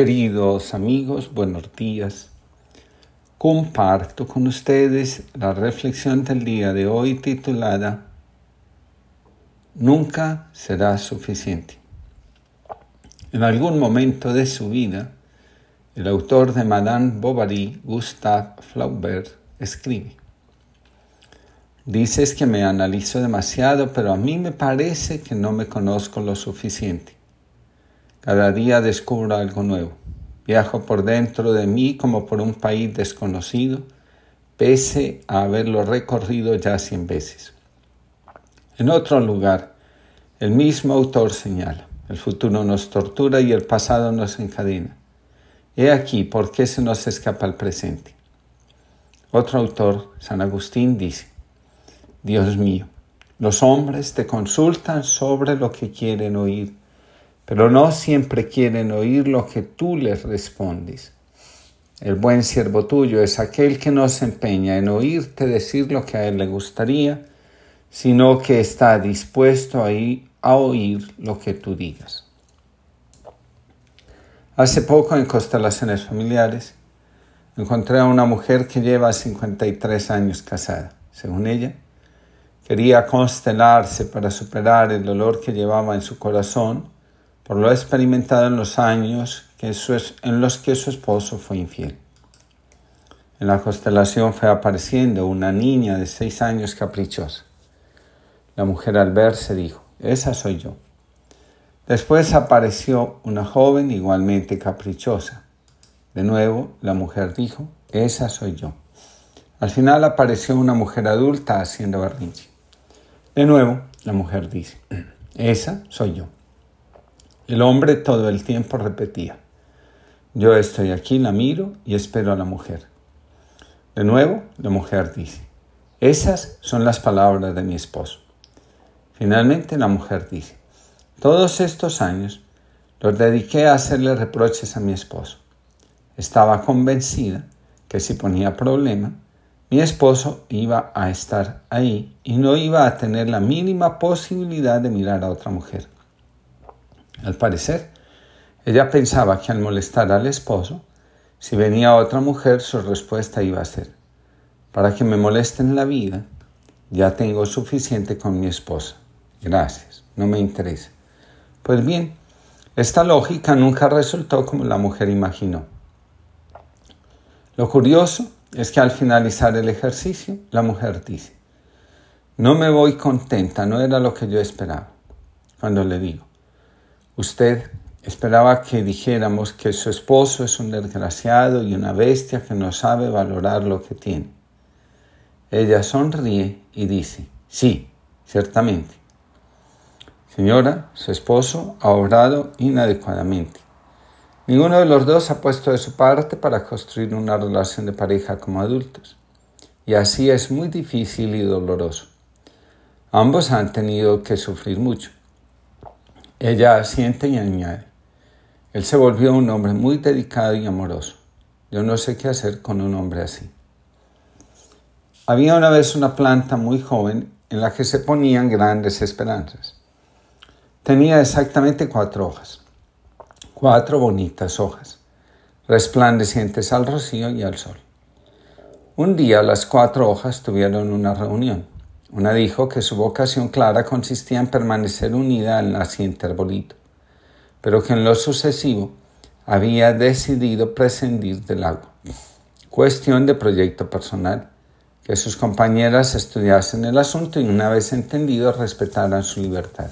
Queridos amigos, buenos días. Comparto con ustedes la reflexión del día de hoy titulada Nunca será suficiente. En algún momento de su vida, el autor de Madame Bovary, Gustave Flaubert, escribe, Dices que me analizo demasiado, pero a mí me parece que no me conozco lo suficiente. Cada día descubro algo nuevo. Viajo por dentro de mí como por un país desconocido, pese a haberlo recorrido ya cien veces. En otro lugar, el mismo autor señala, el futuro nos tortura y el pasado nos encadena. He aquí por qué se nos escapa el presente. Otro autor, San Agustín, dice, Dios mío, los hombres te consultan sobre lo que quieren oír pero no siempre quieren oír lo que tú les respondes. El buen siervo tuyo es aquel que no se empeña en oírte decir lo que a él le gustaría, sino que está dispuesto a, a oír lo que tú digas. Hace poco en Constelaciones Familiares encontré a una mujer que lleva 53 años casada. Según ella, quería constelarse para superar el dolor que llevaba en su corazón por lo experimentado en los años que en los que su esposo fue infiel. En la constelación fue apareciendo una niña de seis años caprichosa. La mujer al verse dijo, esa soy yo. Después apareció una joven igualmente caprichosa. De nuevo, la mujer dijo, esa soy yo. Al final apareció una mujer adulta haciendo berrinche. De nuevo, la mujer dice, esa soy yo. El hombre todo el tiempo repetía, yo estoy aquí, la miro y espero a la mujer. De nuevo, la mujer dice, esas son las palabras de mi esposo. Finalmente la mujer dice, todos estos años los dediqué a hacerle reproches a mi esposo. Estaba convencida que si ponía problema, mi esposo iba a estar ahí y no iba a tener la mínima posibilidad de mirar a otra mujer. Al parecer, ella pensaba que al molestar al esposo, si venía otra mujer, su respuesta iba a ser, para que me molesten la vida, ya tengo suficiente con mi esposa. Gracias, no me interesa. Pues bien, esta lógica nunca resultó como la mujer imaginó. Lo curioso es que al finalizar el ejercicio, la mujer dice, no me voy contenta, no era lo que yo esperaba. Cuando le digo, Usted esperaba que dijéramos que su esposo es un desgraciado y una bestia que no sabe valorar lo que tiene. Ella sonríe y dice, sí, ciertamente. Señora, su esposo ha obrado inadecuadamente. Ninguno de los dos ha puesto de su parte para construir una relación de pareja como adultos. Y así es muy difícil y doloroso. Ambos han tenido que sufrir mucho. Ella asiente y añade, él se volvió un hombre muy dedicado y amoroso. Yo no sé qué hacer con un hombre así. Había una vez una planta muy joven en la que se ponían grandes esperanzas. Tenía exactamente cuatro hojas, cuatro bonitas hojas, resplandecientes al rocío y al sol. Un día las cuatro hojas tuvieron una reunión. Una dijo que su vocación clara consistía en permanecer unida al naciente arbolito, pero que en lo sucesivo había decidido prescindir del agua. Cuestión de proyecto personal, que sus compañeras estudiasen el asunto y una vez entendido respetaran su libertad.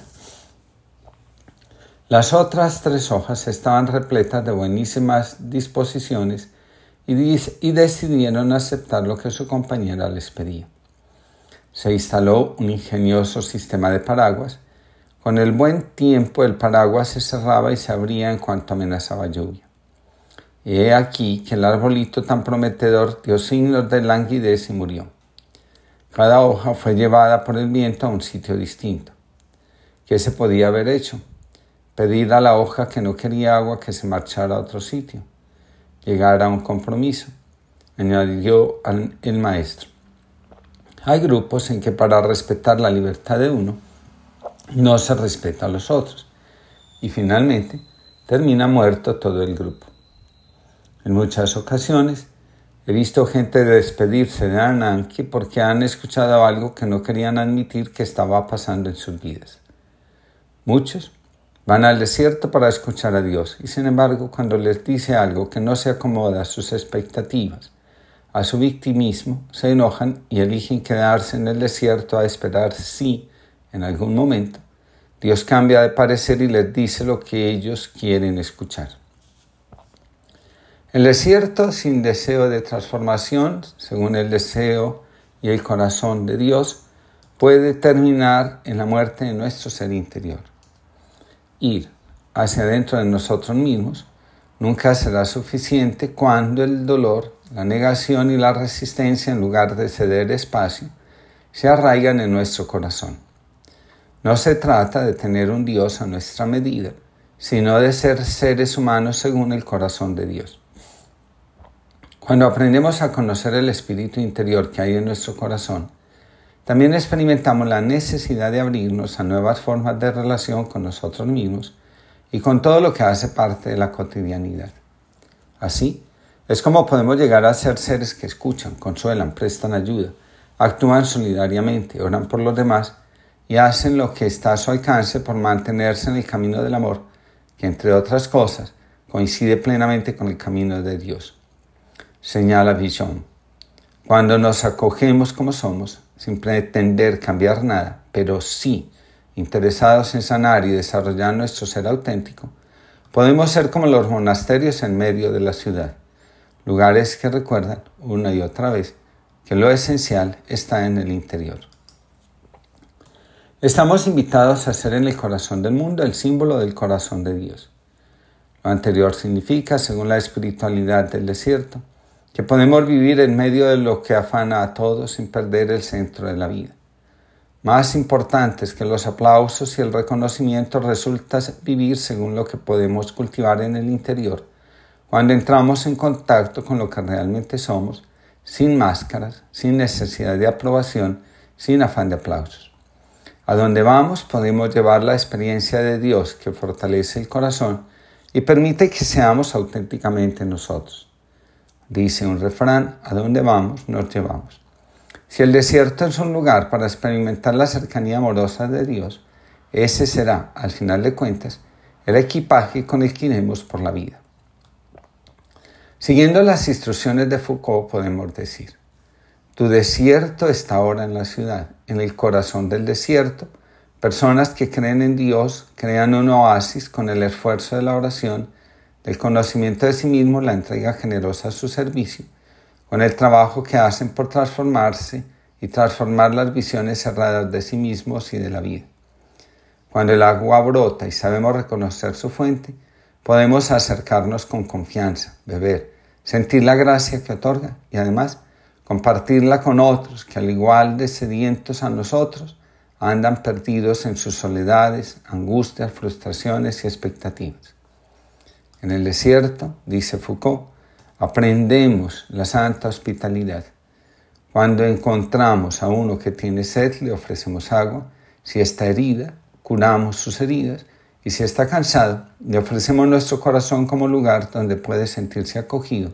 Las otras tres hojas estaban repletas de buenísimas disposiciones y, y decidieron aceptar lo que su compañera les pedía se instaló un ingenioso sistema de paraguas. Con el buen tiempo el paraguas se cerraba y se abría en cuanto amenazaba lluvia. He aquí que el arbolito tan prometedor dio signos de languidez y murió. Cada hoja fue llevada por el viento a un sitio distinto. ¿Qué se podía haber hecho? Pedir a la hoja que no quería agua que se marchara a otro sitio. Llegar a un compromiso, añadió el maestro. Hay grupos en que para respetar la libertad de uno no se respeta a los otros y finalmente termina muerto todo el grupo. En muchas ocasiones he visto gente despedirse de Ananki porque han escuchado algo que no querían admitir que estaba pasando en sus vidas. Muchos van al desierto para escuchar a Dios y sin embargo cuando les dice algo que no se acomoda a sus expectativas, a su victimismo, se enojan y eligen quedarse en el desierto a esperar si, en algún momento, Dios cambia de parecer y les dice lo que ellos quieren escuchar. El desierto sin deseo de transformación, según el deseo y el corazón de Dios, puede terminar en la muerte de nuestro ser interior. Ir hacia adentro de nosotros mismos nunca será suficiente cuando el dolor, la negación y la resistencia, en lugar de ceder espacio, se arraigan en nuestro corazón. No se trata de tener un Dios a nuestra medida, sino de ser seres humanos según el corazón de Dios. Cuando aprendemos a conocer el espíritu interior que hay en nuestro corazón, también experimentamos la necesidad de abrirnos a nuevas formas de relación con nosotros mismos y con todo lo que hace parte de la cotidianidad. Así, es como podemos llegar a ser seres que escuchan, consuelan, prestan ayuda, actúan solidariamente, oran por los demás y hacen lo que está a su alcance por mantenerse en el camino del amor, que entre otras cosas coincide plenamente con el camino de Dios señala Visión. Cuando nos acogemos como somos, sin pretender cambiar nada, pero sí interesados en sanar y desarrollar nuestro ser auténtico, podemos ser como los monasterios en medio de la ciudad, lugares que recuerdan una y otra vez que lo esencial está en el interior. Estamos invitados a ser en el corazón del mundo el símbolo del corazón de Dios. Lo anterior significa, según la espiritualidad del desierto, que podemos vivir en medio de lo que afana a todos sin perder el centro de la vida. Más importantes que los aplausos y el reconocimiento resulta vivir según lo que podemos cultivar en el interior, cuando entramos en contacto con lo que realmente somos, sin máscaras, sin necesidad de aprobación, sin afán de aplausos. A donde vamos podemos llevar la experiencia de Dios que fortalece el corazón y permite que seamos auténticamente nosotros. Dice un refrán, a dónde vamos, nos llevamos. Si el desierto es un lugar para experimentar la cercanía amorosa de Dios, ese será, al final de cuentas, el equipaje con el que iremos por la vida. Siguiendo las instrucciones de Foucault podemos decir, tu desierto está ahora en la ciudad, en el corazón del desierto, personas que creen en Dios crean un oasis con el esfuerzo de la oración el conocimiento de sí mismo, la entrega generosa a su servicio, con el trabajo que hacen por transformarse y transformar las visiones cerradas de sí mismos y de la vida. Cuando el agua brota y sabemos reconocer su fuente, podemos acercarnos con confianza, beber, sentir la gracia que otorga y además compartirla con otros que al igual de sedientos a nosotros andan perdidos en sus soledades, angustias, frustraciones y expectativas. En el desierto, dice Foucault, aprendemos la santa hospitalidad. Cuando encontramos a uno que tiene sed, le ofrecemos agua. Si está herida, curamos sus heridas. Y si está cansado, le ofrecemos nuestro corazón como lugar donde puede sentirse acogido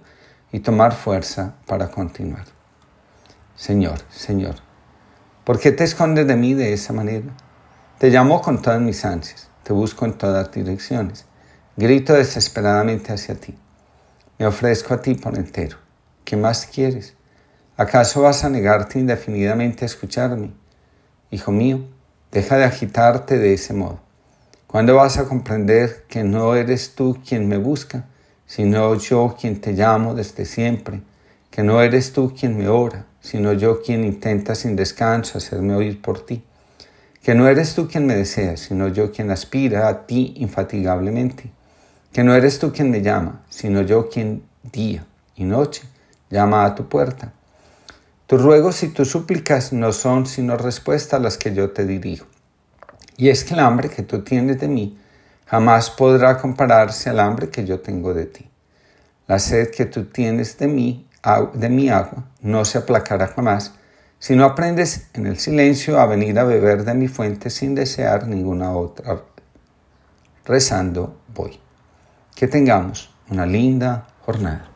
y tomar fuerza para continuar. Señor, Señor, ¿por qué te escondes de mí de esa manera? Te llamo con todas mis ansias, te busco en todas direcciones. Grito desesperadamente hacia ti. Me ofrezco a ti por entero. ¿Qué más quieres? ¿Acaso vas a negarte indefinidamente a escucharme? Hijo mío, deja de agitarte de ese modo. ¿Cuándo vas a comprender que no eres tú quien me busca, sino yo quien te llamo desde siempre? Que no eres tú quien me ora, sino yo quien intenta sin descanso hacerme oír por ti. Que no eres tú quien me desea, sino yo quien aspira a ti infatigablemente que no eres tú quien me llama, sino yo quien día y noche llama a tu puerta. Tus ruegos y tus súplicas no son sino respuestas a las que yo te dirijo. Y es que el hambre que tú tienes de mí jamás podrá compararse al hambre que yo tengo de ti. La sed que tú tienes de mí, de mi agua, no se aplacará jamás, si no aprendes en el silencio a venir a beber de mi fuente sin desear ninguna otra. Rezando voy. Que tengamos una linda jornada.